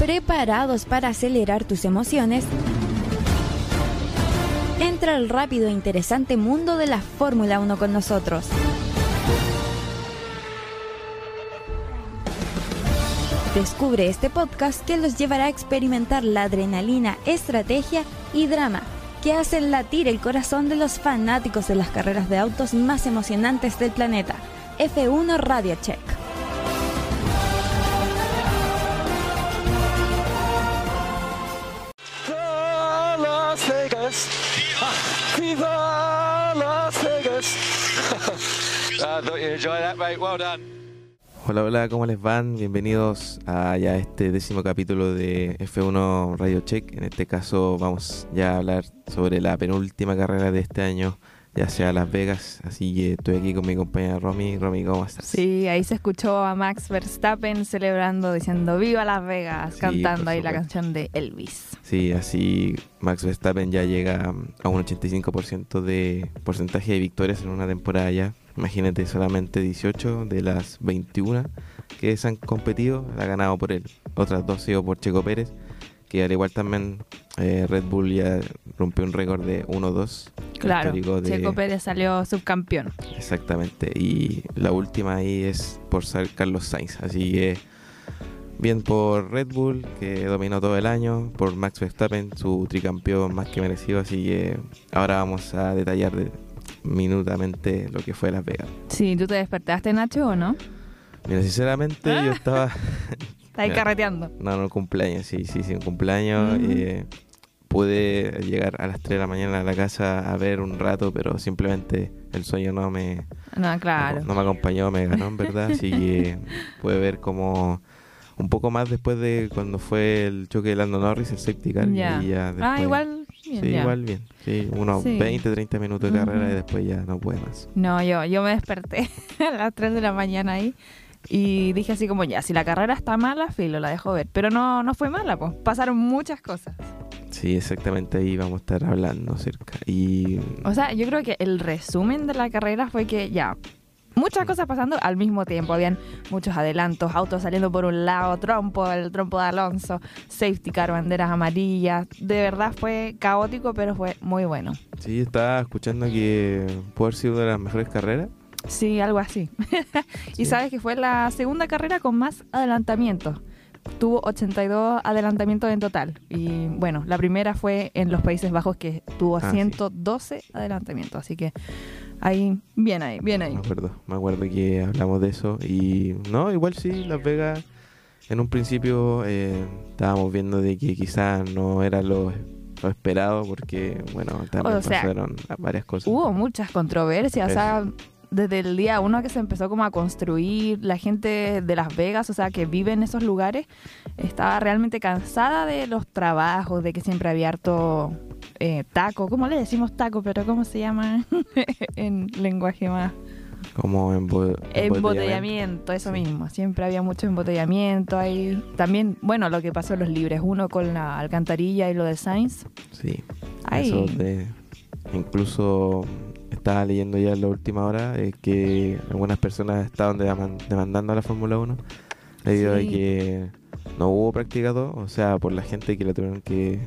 ¿Preparados para acelerar tus emociones? Entra al rápido e interesante mundo de la Fórmula 1 con nosotros. Descubre este podcast que los llevará a experimentar la adrenalina, estrategia y drama que hacen latir el corazón de los fanáticos de las carreras de autos más emocionantes del planeta. F1 Radio Check. Hola, hola, ¿cómo les van? Bienvenidos a ya este décimo capítulo de F1 Radio Check. En este caso vamos ya a hablar sobre la penúltima carrera de este año, ya sea Las Vegas. Así que estoy aquí con mi compañera Romy. Romy, ¿cómo estás? Sí, ahí se escuchó a Max Verstappen celebrando, diciendo Viva Las Vegas, Sí, cantando ahí la canción de Elvis. Sí, así Max Verstappen ya llega a un 85% de porcentaje de victorias en una temporada ya. Imagínate, solamente 18 de las 21 que se han competido la ha ganado por él. Otras dos sido por Checo Pérez, que al igual también eh, Red Bull ya rompió un récord de 1-2. Claro, de- Checo Pérez salió subcampeón. Exactamente. Y la última ahí es por ser Carlos Sainz. Así que bien por Red Bull, que dominó todo el año. Por Max Verstappen, su tricampeón más que merecido. Así que ahora vamos a detallar de- minutamente lo que fue Las Vegas. Sí, ¿tú te despertaste, Nacho, o no? Mira, sinceramente yo estaba... Está ahí carreteando. No, no, cumpleaños, sí, sí, sí, un cumpleaños. Eh, pude llegar a las 3 de la mañana a la casa a ver un rato, pero simplemente el sueño no me, No, claro. No, no me acompañó, me ganó en verdad, así que pude ver como un poco más después de cuando fue el choque de Lando Norris, el safety car, y Ya. ahí ya ah, igual. Bien, sí, ya. igual bien, sí, unos Sí. 20, 30 minutos de carrera y después ya no pude más. No, yo, yo me desperté a las 3 de la mañana ahí y dije así como, ya, si la carrera está mala, filo, la dejo ver. Pero no, no fue mala, pues. Pasaron muchas cosas. Sí, exactamente ahí vamos a estar hablando cerca. Y O sea, yo creo que el resumen de la carrera fue que ya, muchas cosas pasando al mismo tiempo. Habían muchos adelantos, autos saliendo por un lado, trompo, el trompo de Alonso, safety car, banderas amarillas. De verdad fue caótico, pero fue muy bueno. sí, estaba escuchando que puede haber sido una de las mejores carreras. Sí, algo así. Sí. Y sabes que fue la segunda carrera con más adelantamientos. Tuvo 82 adelantamientos en total. Y bueno, la primera fue en los Países Bajos que tuvo Ah, sí. 112 adelantamientos. Así que ahí, bien ahí, bien ahí. Me acuerdo, me acuerdo que hablamos de eso. Y no, igual sí, Las Vegas, en un principio eh, estábamos viendo de que quizás no era lo, lo esperado, porque, bueno, también O sea, pasaron varias cosas. Hubo muchas controversias, o sea, desde el día uno que se empezó como a construir, la gente de Las Vegas, o sea, que vive en esos lugares, estaba realmente cansada de los trabajos, de que siempre había harto eh, taco, ¿cómo le decimos taco? Pero ¿cómo se llama en lenguaje más? Como embo- Embotellamiento, eso Sí. mismo, siempre había mucho embotellamiento ahí. También, bueno, lo que pasó en los libres, uno con la alcantarilla y lo de Sainz. Sí, Ay. eso de... Incluso estaba leyendo ya en la última hora eh, que algunas personas estaban deman- demandando a la Fórmula 1 debido Sí. a que no hubo práctica 2, o sea, por la gente que la tuvieron que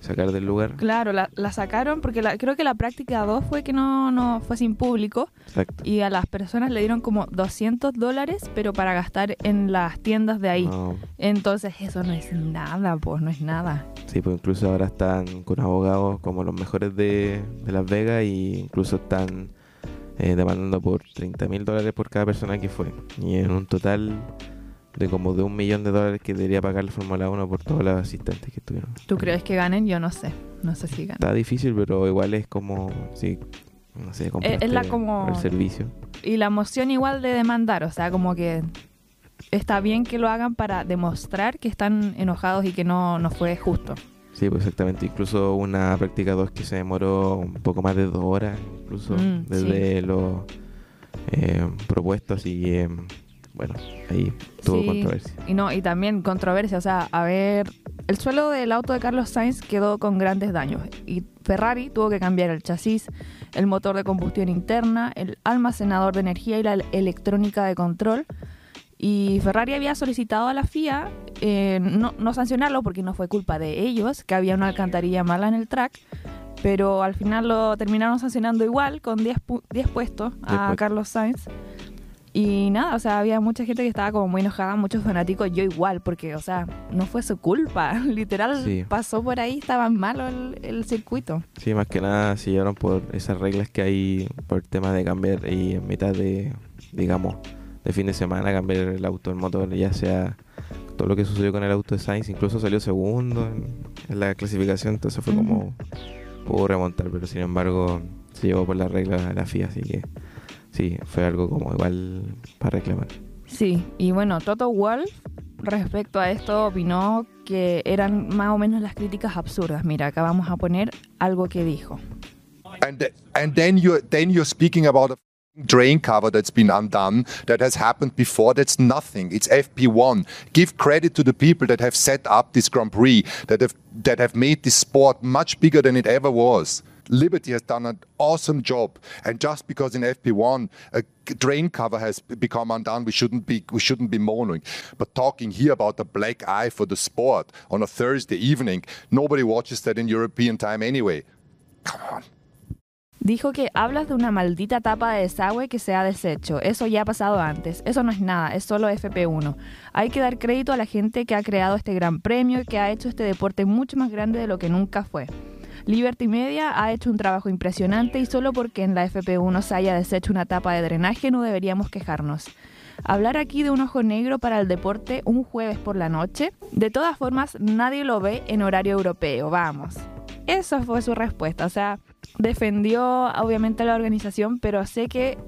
sacar del lugar. Claro, la, la sacaron porque la- creo que la práctica 2 fue que no, no fue sin público Exacto. y a las personas le dieron como 200 dólares, pero para gastar en las tiendas de ahí. No, Entonces eso no es nada, pues no es nada. Sí, pues incluso ahora están con abogados como los mejores de, de Las Vegas y incluso están eh, demandando por 30 mil dólares por cada persona que fue. Y en un total de como de un millón de dólares que debería pagar la Fórmula 1 por todos los asistentes que estuvieron. ¿Tú crees que ganen? Yo no sé. No sé si ganen. Está difícil, pero igual es como, sí, no sé, es la como- el servicio. Y la emoción igual de demandar, o sea, como que está bien que lo hagan para demostrar que están enojados y que no, no fue justo. Sí, pues exactamente. Incluso una práctica 2 que se demoró un poco más de dos horas, incluso Mm, desde lo eh, propuesto. Así que, bueno, ahí tuvo Sí. controversia. Y no, y también controversia, o sea, a ver, el suelo del auto de Carlos Sainz quedó con grandes daños y Ferrari tuvo que cambiar el chasis, el motor de combustión interna, el almacenador de energía y la electrónica de control. Y Ferrari había solicitado a la FIA eh, no, no sancionarlo porque no fue culpa de ellos, que había una alcantarilla mala en el track, pero al final lo terminaron sancionando igual con 10 pu- 10 puestos a. Carlos Sainz. Y nada, o sea, había mucha gente que estaba como muy enojada, muchos fanáticos, yo igual, porque, o sea, no fue su culpa, literal, Sí. pasó por ahí, estaba malo el, el circuito. Sí, más que nada se llevaron por esas reglas que hay por el tema de cambiar y en mitad de, digamos, de fin de semana cambiar el auto, el motor, ya sea todo lo que sucedió con el auto de Sainz, incluso salió segundo en, en la clasificación, entonces fue como pudo remontar, pero sin embargo se llevó por las reglas de la FIA, así que sí, fue algo como igual para reclamar. Sí, y bueno, Toto Wolff respecto a esto opinó que eran más o menos las críticas absurdas. Mira, acá vamos a poner algo que dijo. and and then you're then you're speaking about a drain cover that's been undone that has happened before that's nothing it's fp1 give credit to the people that have set up this grand prix that have that have made this sport much bigger than it ever was Liberty has done an awesome job, and just because in FP1 a drain cover has become undone, we shouldn't be we shouldn't be moaning. But talking here about the black eye for the sport on a Thursday evening, nobody watches that in European time anyway. Come on. Dijo que hablas de una maldita tapa de desagüe que se ha deshecho. Eso ya ha pasado antes. Eso no es nada, es solo FP1. Hay que dar crédito a la gente que ha creado este gran premio y que ha hecho este deporte mucho más grande de lo que nunca fue. Liberty Media ha hecho un trabajo impresionante y solo porque en la FP1 se haya deshecho una tapa de drenaje no deberíamos quejarnos. Hablar aquí de un ojo negro para el deporte un jueves por la noche, de todas formas nadie lo ve en horario europeo, vamos. Esa fue su respuesta, o sea, defendió obviamente a la organización, pero sé que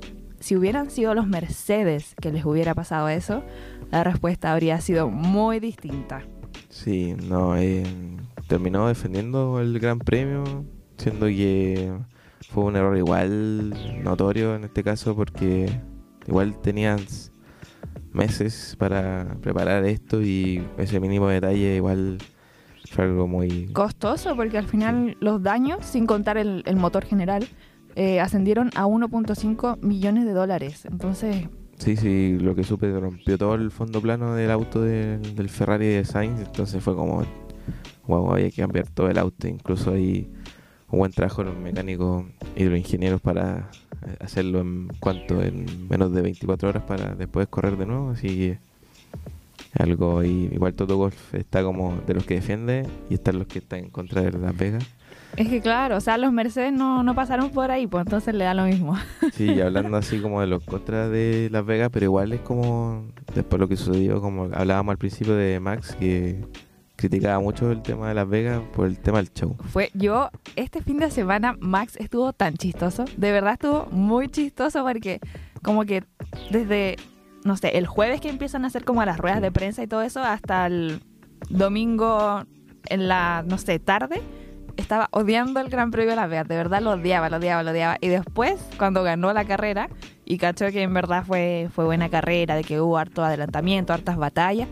si hubieran sido los Mercedes que les hubiera pasado eso, la respuesta habría sido muy distinta. Sí, no, eh, terminó defendiendo el Gran Premio, siendo que fue un error igual notorio en este caso porque igual tenías meses para preparar esto y ese mínimo detalle igual fue algo muy... Costoso porque al final los daños, sin contar el, el motor general, eh, ascendieron a 1.5 millones de dólares. Entonces, Sí, sí, lo que supe rompió todo el fondo plano del auto del, del Ferrari de Sainz, entonces fue como, wow, había que cambiar todo el auto, incluso hay un buen trabajo de los mecánicos y de los ingenieros para eh, hacerlo en cuanto en menos de 24 horas para después correr de nuevo, así que algo y igual Toto Golf está como de los que defiende y están los que están en contra de Las Vegas. es que claro, o sea, los Mercedes no, no pasaron por ahí, pues entonces le da lo mismo. Sí, y hablando así como de los contras de Las Vegas, pero igual es como después lo que sucedió, como hablábamos al principio de Max, que criticaba mucho el tema de Las Vegas por el tema del show. Fue yo, este fin de semana Max estuvo tan chistoso, de verdad estuvo muy chistoso porque como que desde, no sé, el jueves que empiezan a hacer como las ruedas de prensa y todo eso, hasta el domingo en la, no sé, tarde, estaba odiando el Gran Premio de Las Vegas, de verdad lo odiaba, lo odiaba, lo odiaba. Y después, cuando ganó la carrera y cachó que en verdad fue, fue buena carrera, de que hubo harto adelantamiento, hartas batallas,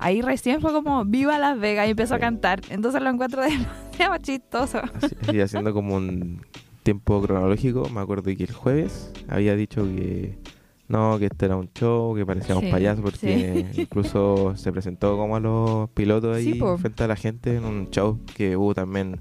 ahí recién fue como viva Las Vegas y empezó a cantar. Entonces lo encuentro demasiado chistoso. Así haciendo como un tiempo cronológico, me acuerdo que el jueves había dicho que no, que este era un show, que parecíamos Sí, payasos, porque sí. incluso se presentó como a los pilotos ahí Sí, frente a la gente en un show que hubo también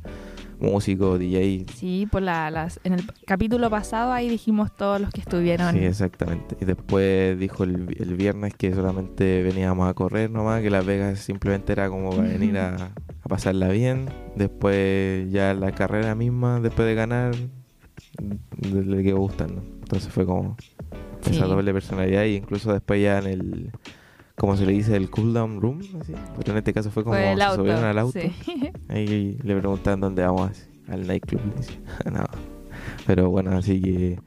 músicos, DJ, Sí, por la, las, en el capítulo pasado ahí dijimos todos los que estuvieron. Sí, exactamente. Y después dijo el, el viernes que solamente veníamos a correr nomás, que Las Vegas simplemente era como para venir a, a pasarla bien. Después ya la carrera misma, después de ganar, le, quedó gustando. Entonces fue como Sí. esa doble personalidad y incluso después ya en el, como se le dice, el cool down room, así. pero en este caso fue como Fue se auto. subieron al auto. sí. Ahí le preguntaban dónde vamos, así, al nightclub. no. Pero bueno, así que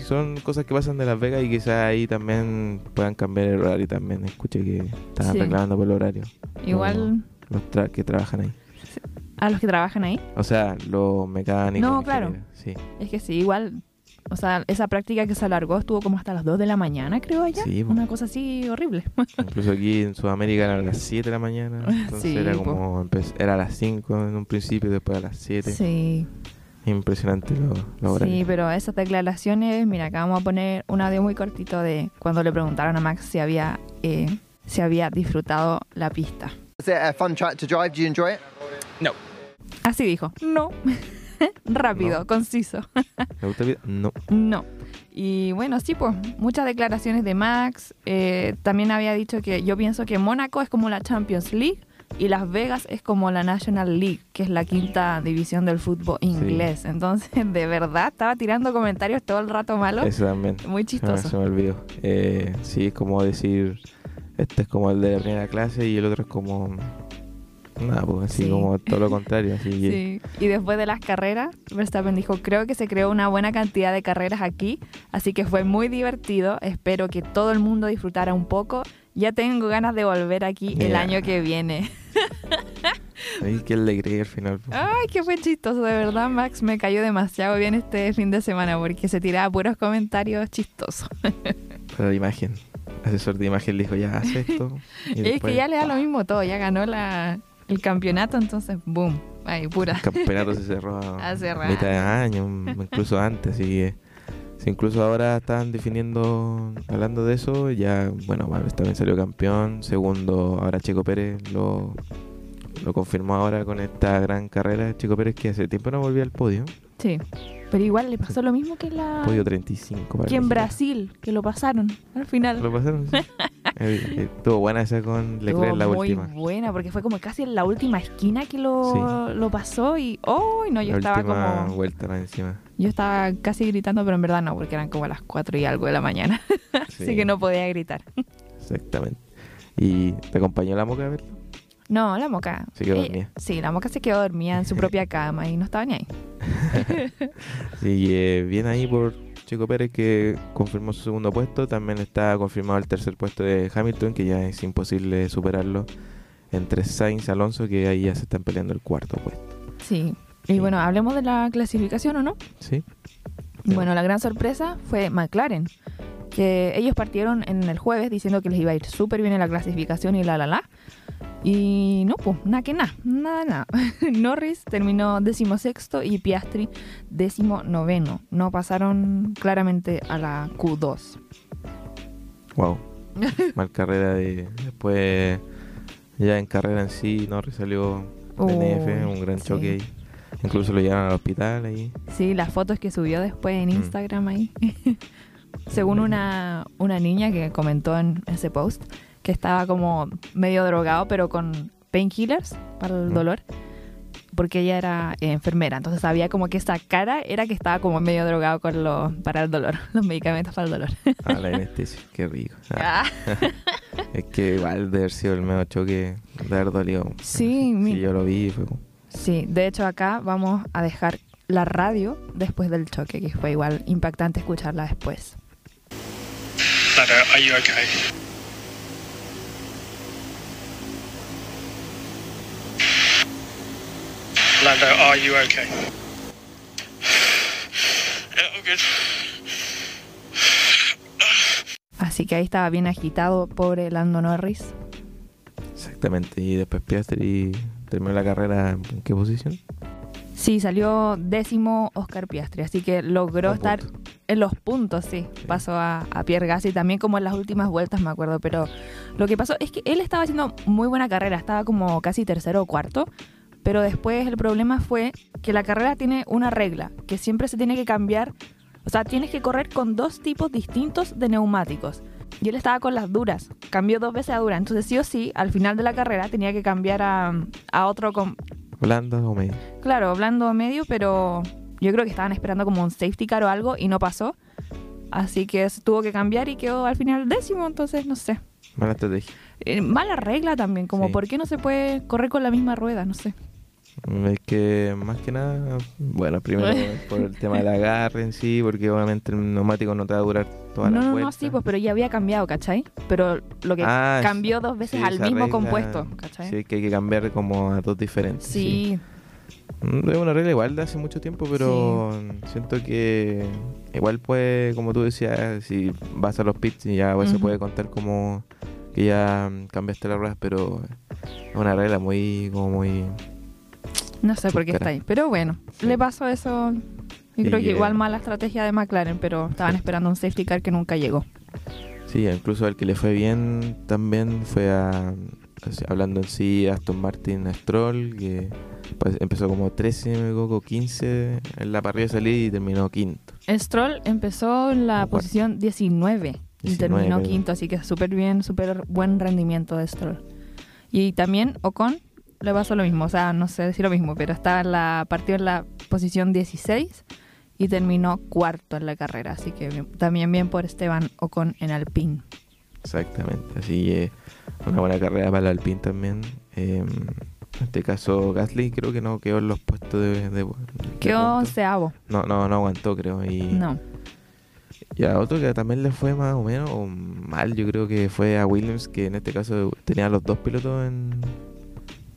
son cosas que pasan de Las Vegas y quizás ahí también puedan cambiar el horario también. Escuché que estaban Sí. reclamando por el horario. Igual Los tra- que trabajan ahí. a los que trabajan ahí. O sea, los mecánicos. No, claro. Sí, Es que sí, igual. O sea, esa práctica que se alargó estuvo como hasta las 2 de la mañana, creo allá. Sí, po. Una cosa así horrible. Incluso aquí en Sudamérica eran las 7 de la mañana. Entonces Sí, era como. Era a las 5 en un principio y después a las 7. Sí. Impresionante los lo Sí, pero esas declaraciones, mira, acá vamos a poner un audio muy cortito de cuando le preguntaron a Max si había eh, si había disfrutado la pista. Was it a fun track to drive? Did you enjoy it? No. Así dijo, no. Rápido, No. conciso. ¿Me gusta el video? No. No. Y bueno, sí, pues muchas declaraciones de Max. Eh, también había dicho que yo pienso que Mónaco es como la Champions League y Las Vegas es como la National League, que es la quinta división del fútbol inglés. Entonces, de verdad, estaba tirando comentarios todo el rato malos. Eso también. Muy Ah, chistoso. se me olvidó. Eh, sí, es como decir, este es como el de la primera clase y el otro es como... Nada, pues así Sí. como todo lo contrario. Así que- Sí. Y después de las carreras, Verstappen dijo, creo que se creó una buena cantidad de carreras aquí, así que fue muy divertido, espero que todo el mundo disfrutara un poco. Ya tengo ganas de volver aquí el año que viene. Ay, qué alegría al final. pues. Ay, qué fue chistoso, de verdad, Max me cayó demasiado bien este fin de semana porque se tiraba puros comentarios chistosos. Para la imagen. Asesor de imagen le dijo, ya, haz esto. y es después, que ya le da lo mismo todo, ya ganó la, el campeonato, entonces, boom, ay, pura. El campeonato se cerró a Hace rato. mitad de año, incluso antes. Que, si incluso ahora están definiendo, hablando de eso, ya, bueno, también salió campeón. Segundo, ahora Checo Pérez lo, lo confirmó ahora con esta gran carrera. Checo Pérez que hace tiempo no volvía al podio. Sí, pero igual le pasó lo mismo que la... Podio 35. que en. Brasil, que lo pasaron al final. ¿Lo pasaron? Sí. Eh, Estuvo buena esa con Leclerc en la muy última. buena, porque fue como casi en la última esquina que lo, lo pasó y ¡oh! No, yo la estaba última como... vuelta más encima. Yo estaba casi gritando, pero en verdad no, porque eran como las 4 y algo de la mañana. Sí, Así que no podía gritar. Exactamente. ¿Y te acompañó la moca a verlo? No, la moca. Se quedó eh, dormida. Sí, la moca se quedó dormida en su propia cama y no estaba ni ahí. Sí, eh, bien ahí por Checo Pérez que confirmó su segundo puesto. También está confirmado el tercer puesto de Hamilton, que ya es imposible superarlo. Entre Sainz y Alonso, que ahí ya se están peleando el cuarto puesto. Sí. Y Sí. bueno, hablemos de la clasificación, ¿o no? ¿Sí? Bueno, la gran sorpresa fue McLaren, que ellos partieron en el jueves diciendo que les iba a ir súper bien en la clasificación y la la la. Y no, pues, nada que nada, nada, nada. Norris terminó decimosexto y Piastri décimo noveno. No pasaron claramente a la Q2. Wow. Mal carrera de. Después, ya en carrera en sí, Norris salió Uy, DNF, un gran sí. choque ahí. Incluso lo llevaron al hospital ahí. Sí, las fotos que subió después en Mm. Instagram ahí. Según una, una niña que comentó en ese post, que estaba como medio drogado, pero con painkillers para el dolor, porque ella era eh, enfermera. Entonces sabía como que esa cara era que estaba como medio drogado con lo, para el dolor, los medicamentos para el dolor. A la anestesia, qué rico. Ah, Ah, es que igual de haber sido el medio choque, de haber dolido. Sí, mi- Sí, yo lo vi fue como. Sí, de hecho acá vamos a dejar la radio después del choque, que fue igual impactante escucharla después. Lando, are you okay? Lando, are you okay? Yeah, I'm good. Así que ahí estaba bien agitado, pobre Lando Norris. Exactamente. Y después Piastri terminó la carrera en qué posición? Sí, salió décimo Oscar Piastri, así que logró Un estar punto. en los puntos, sí. Pasó a, a Pierre Gasly también como en las últimas vueltas, me acuerdo. Pero lo que pasó es que él estaba haciendo muy buena carrera, estaba como casi tercero o cuarto. Pero después el problema fue que la carrera tiene una regla, que siempre se tiene que cambiar. O sea, tienes que correr con dos tipos distintos de neumáticos. Y él estaba con las duras, cambió dos veces a dura. Entonces sí o sí, al final de la carrera tenía que cambiar a, a otro con, ¿Blanda o medio? Claro, blando medio, pero yo creo que estaban esperando como un safety car o algo y no pasó. Así que tuvo que cambiar y quedó al final décimo, entonces no sé. Mala estrategia. Eh, mala regla también, como Sí. por qué no se puede correr con la misma rueda, no sé. Es que más que nada, bueno, primero por el tema del agarre en sí, porque obviamente el neumático no te va a durar toda no, la no, vuelta. no, sí, pues pero ya había cambiado, ¿cachai? Pero lo que Ah, cambió dos veces Sí, al mismo regla, compuesto, ¿cachai? Sí, que hay que cambiar como a dos diferentes. Sí, Mm, Es una regla igual de hace mucho tiempo, pero siento que igual puede, como tú decías, si vas a los pits y ya igual se puede contar como que ya cambiaste las ruedas, pero es una regla muy, como muy... no sé por qué está ahí. Pero bueno, Sí. le pasó eso. Yo Y, creo que eh, igual mala estrategia de McLaren, pero estaban Sí. esperando un safety car que nunca llegó. Sí, incluso al que le fue bien también fue a, hablando en sí, Aston Martin a Stroll, que pues, empezó como 13, me equivoco, 15 en la parrilla de salida y terminó quinto. Stroll empezó en la Cuarto. posición 19 y 19, terminó quinto, así que súper bien, súper buen rendimiento de Stroll. Y también Ocon le pasó lo mismo, o sea, no sé decir lo mismo, pero estaba en la, partió en la posición 16 y terminó cuarto en la carrera, así que bien- también bien por Esteban Ocon en Alpine. Exactamente, así que una buena carrera para el Alpine también. Eh, en este caso, Gasly creo que no quedó en los puestos de. de- de Quedó puntos. onceavo. No, no, no aguantó, creo. Y, No. y a otro que también le fue más o menos o mal, yo creo que fue a Williams, que en este caso tenía los dos pilotos en,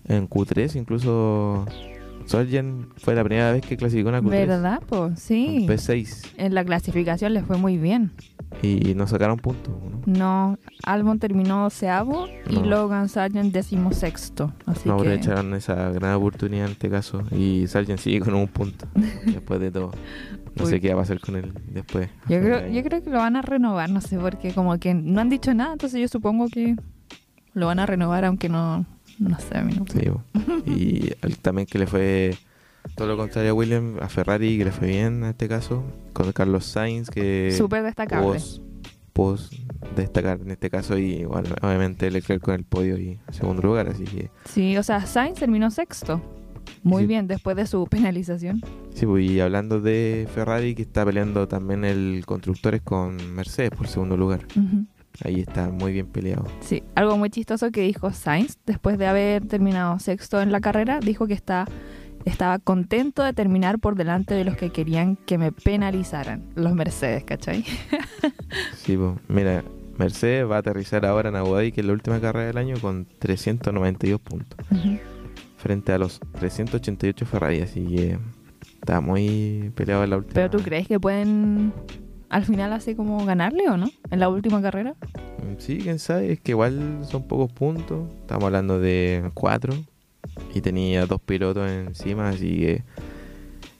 en Q3, incluso Sargent fue la primera vez que clasificó una Q3. ¿Verdad? Pues sí. Un P6 En la clasificación le fue muy bien. y no sacaron puntos. ¿no? No, Albon terminó doceavo y No. Logan Sargent decimosexto. Así no que aprovecharon esa gran oportunidad en este caso. Y Sargent sigue con un punto después de todo. No Uy. sé qué va a pasar con él después. yo creo, yo creo que lo van a renovar, no sé, porque como que no han dicho nada, entonces yo supongo que lo van a renovar, aunque no, no sé, a mí no. Sí, y también que le fue todo lo contrario a William, a Ferrari, que le fue bien en este caso, con Carlos Sainz, que Súper destacable. pos, pos destacar en este caso, y bueno, obviamente Leclerc con el podio y segundo lugar, así que Sí, o sea, Sainz terminó sexto. Muy Sí. bien, después de su penalización. sí, pues, y hablando de Ferrari, que está peleando también el constructores con Mercedes por segundo lugar, Ujú. Ahí está muy bien peleado. Sí, algo muy chistoso que dijo Sainz después de haber terminado sexto en la carrera, dijo que está, estaba contento de terminar por delante de los que querían que me penalizaran, los Mercedes, ¿cachai? Sí, pues, mira, Mercedes va a aterrizar ahora en Abu Dhabi, que es la última carrera del año, con 392 puntos. Frente a los 388 Ferrari, así que está muy peleado en la última. Pero tú crees que pueden al final así como ganarle o no? En la última carrera. Mm, Sí, quién sabe, es que igual son pocos puntos. Estamos hablando de cuatro y tenía dos pilotos encima, así que.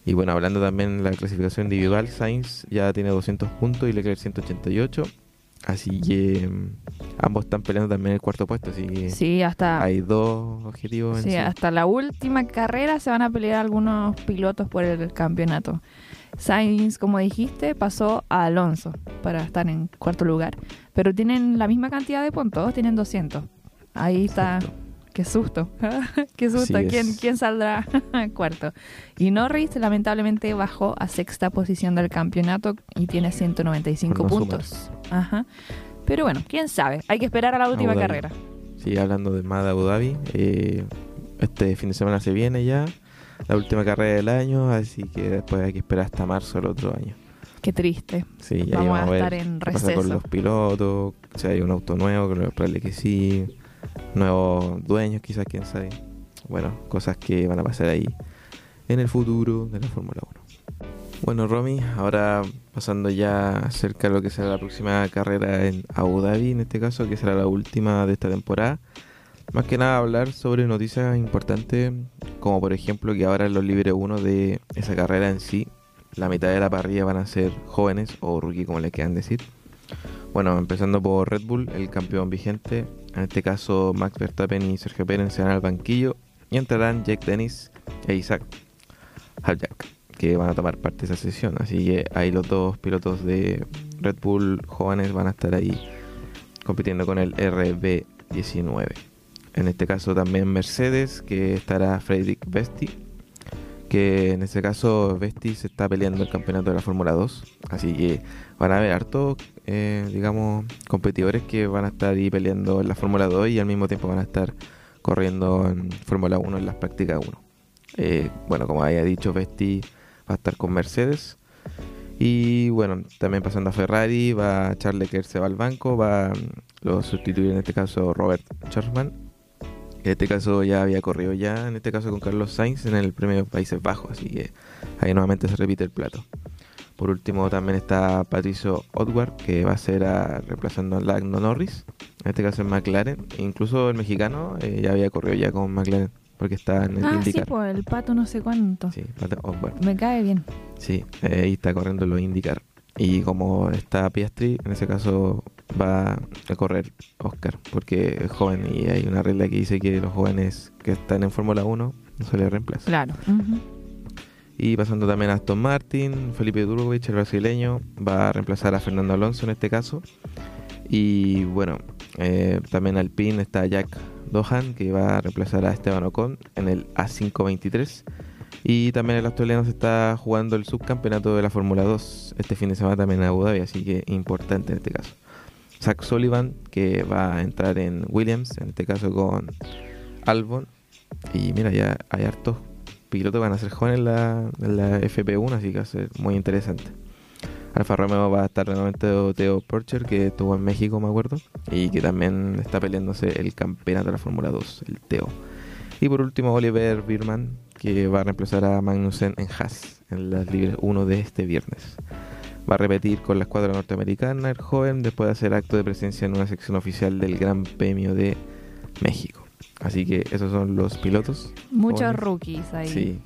Y bueno, hablando también de la clasificación individual, Sainz ya tiene 200 puntos y Leclerc 188. Así que mm, ambos están peleando también el cuarto puesto, así que Sí, hasta, hay dos objetivos en sí. hasta la última carrera se van a pelear algunos pilotos por el campeonato. Sainz, como dijiste, pasó a Alonso para estar en cuarto lugar. Pero tienen la misma cantidad de puntos, tienen 200. Ahí está. Qué susto. Qué susto. Así ¿Quién, es. ¿Quién saldrá cuarto? Y Norris lamentablemente bajó a sexta posición del campeonato y tiene 195 Por no puntos. Ajá. Pero bueno, quién sabe. Hay que esperar a la última carrera. Sí, hablando de más de Abu Dhabi, eh, este fin de semana se viene ya la última carrera del año, así que después hay que esperar hasta marzo del otro año. Qué triste. Sí, y ahí Vamos vamos a a ver estar en qué pasa con los pilotos, si hay un auto nuevo, que probable que sí, nuevos dueños quizás, quién sabe. Bueno, cosas que van a pasar ahí en el futuro de la Fórmula 1. Bueno, Romy, ahora pasando ya cerca de lo que será la próxima carrera en Abu Dhabi, en este caso, que será la última de esta temporada. Más que nada hablar sobre noticias importantes, como por ejemplo que ahora los Libre 1 de esa carrera en sí, la mitad de la parrilla van a ser jóvenes o rookie como le quieran decir. Bueno, empezando por Red Bull, el campeón vigente, en este caso Max Verstappen y Sergio Pérez se van al banquillo y entrarán Jack Dennis e Isaac Haljack, que van a tomar parte de esa sesión. Así que ahí los dos pilotos de Red Bull jóvenes van a estar ahí compitiendo con el RB19. En este caso también Mercedes, que estará Frederick Vesti, que en este caso Vesti se está peleando el campeonato de la Fórmula 2. Así que van a haber hartos, eh, digamos, competidores que van a estar ahí peleando en la Fórmula 2 y al mismo tiempo van a estar corriendo en Fórmula 1 en las prácticas 1. Eh, bueno, como había dicho, Vesti va a estar con Mercedes. Y bueno, también pasando a Ferrari, va Charles Leclerc se va al banco, va lo sustituir en este caso Robert Schwarzman. En este caso ya había corrido ya, en este caso con Carlos Sainz en el premio Países Bajos, así que ahí nuevamente se repite el plato. Por último también está Patricio Odward, que va a ser a- reemplazando a Lando Norris, en este caso en McLaren. E incluso el mexicano eh, ya había corrido ya con McLaren, porque está en el Ah, sí, pues el pato no sé cuánto. Sí, Odward. Me cae bien. Sí, eh, ahí está corriendo los IndyCar. Y como está Piastri, en ese caso va a correr Oscar, porque es joven y hay una regla que dice que los jóvenes que están en Fórmula 1 no se les reemplaza. Claro. Y pasando también a Aston Martin, Felipe Durgovich, el brasileño, va a reemplazar a Fernando Alonso en este caso. Y bueno, eh, también Alpine está Jack Dohan, que va a reemplazar a Esteban Ocon en el A523. Y también el australiano se está jugando el subcampeonato de la Fórmula 2 este fin de semana también en Abu Dhabi, así que importante en este caso. Zach Sullivan, que va a entrar en Williams, en este caso con Albon. Y mira, ya hay hartos pilotos que van a ser jóvenes en la, la FP1, así que va a ser muy interesante. Alfa Romeo va a estar nuevamente Teo Porcher, que estuvo en México, me acuerdo, y que también está peleándose el campeonato de la Fórmula 2, el Teo. Y por último, Oliver Birman, que va a reemplazar a Magnussen en Haas, en las libres 1 de este viernes. Va a repetir con la escuadra norteamericana el joven después de hacer acto de presencia en una sección oficial del Gran Premio de México. Así que esos son los pilotos. Muchos jóvenes. rookies ahí. Sí,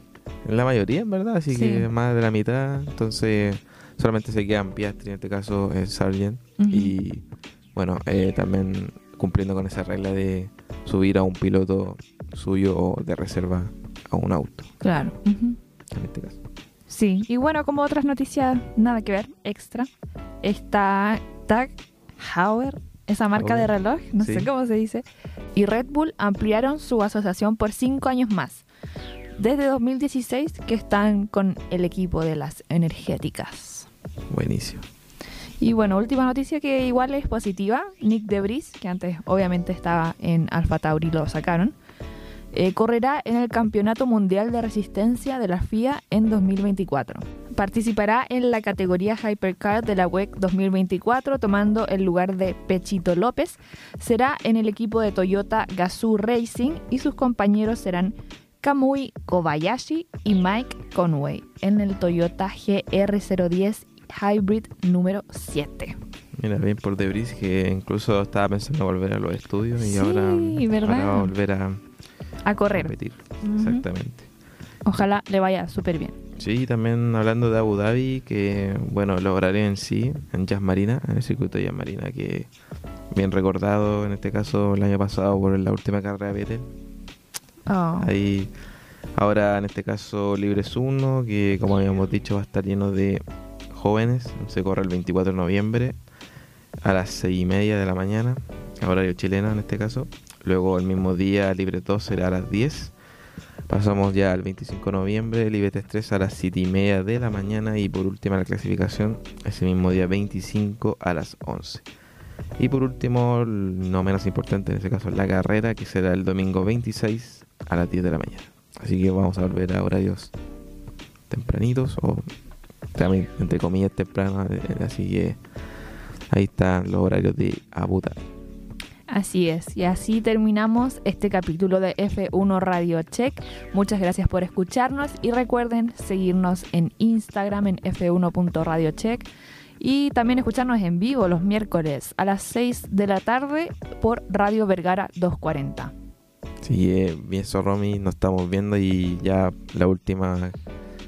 la mayoría en verdad, así Sí. que más de la mitad. Entonces solamente se quedan Piastri, en este caso es Sargent. Y bueno, eh, también cumpliendo con esa regla de subir a un piloto suyo o de reserva a un auto, Claro. en este caso. Sí, y bueno, como otras noticias, nada que ver, extra, está Tag Heuer, esa marca de Heuer, reloj, no sé cómo se dice, y Red Bull ampliaron su asociación por cinco años más, desde 2016 que están con el equipo de las energéticas. Buenísimo. Y bueno, última noticia que igual es positiva, Nick Debris, que antes obviamente estaba en Alfa Tauri, lo sacaron, eh, correrá en el Campeonato Mundial de Resistencia de la FIA en 2024. Participará en la categoría Hypercar de la WEC 2024, tomando el lugar de Pechito López. Será en el equipo de Toyota Gazoo Racing y sus compañeros serán Kamui Kobayashi y Mike Conway en el Toyota GR010 Hybrid número 7. Mira, bien por Debris, que incluso estaba pensando volver a los estudios y Sí, ahora, ¿verdad? ahora va a volver a A correr. repetir. Ujú. Exactamente. Ojalá le vaya súper bien. Sí, también hablando de Abu Dhabi, que bueno, lo lograré en sí, en Jazz Marina, en el circuito de Jazz Marina, que bien recordado en este caso el año pasado por la última carrera de Vettel. Oh. Ahí, ahora en este caso Libres 1, que como habíamos dicho va a estar lleno de jóvenes, se corre el 24 de noviembre a las 6 y media de la mañana, horario chileno en este caso. Luego el mismo día Libre 2 será a las 10. Pasamos ya al 25 de noviembre, Libre 3 a las 7 y media de la mañana y por última la clasificación ese mismo día 25 a las 11. Y por último, no menos importante en este caso, la carrera que será el domingo 26 a las 10 de la mañana. Así que vamos a volver a horarios tempranitos o también entre comillas tempranos, así que ahí están los horarios de Abu. Así es, y así terminamos este capítulo de F1 Radio Check. Muchas gracias por escucharnos y recuerden seguirnos en Instagram en f1.radiocheck y también escucharnos en vivo los miércoles a las 6 de la tarde por Radio Vergara 240. Así que bien Romy, nos estamos viendo y ya la última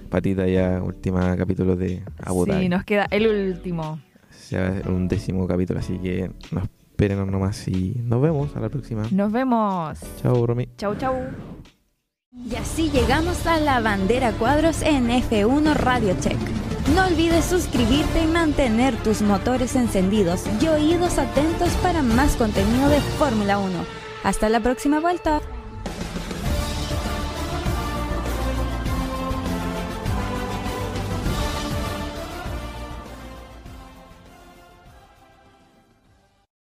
patita, ya última capítulo de Abu. Sí, nos queda el último. Se va a hacer un décimo capítulo, así que nos esperen nomás y nos vemos a la próxima. Nos vemos. Chao, Romy. Chau, chau. Y así llegamos a la bandera cuadros en F1 Radio Check. No olvides suscribirte y mantener tus motores encendidos y oídos atentos para más contenido de Fórmula 1. Hasta la próxima vuelta.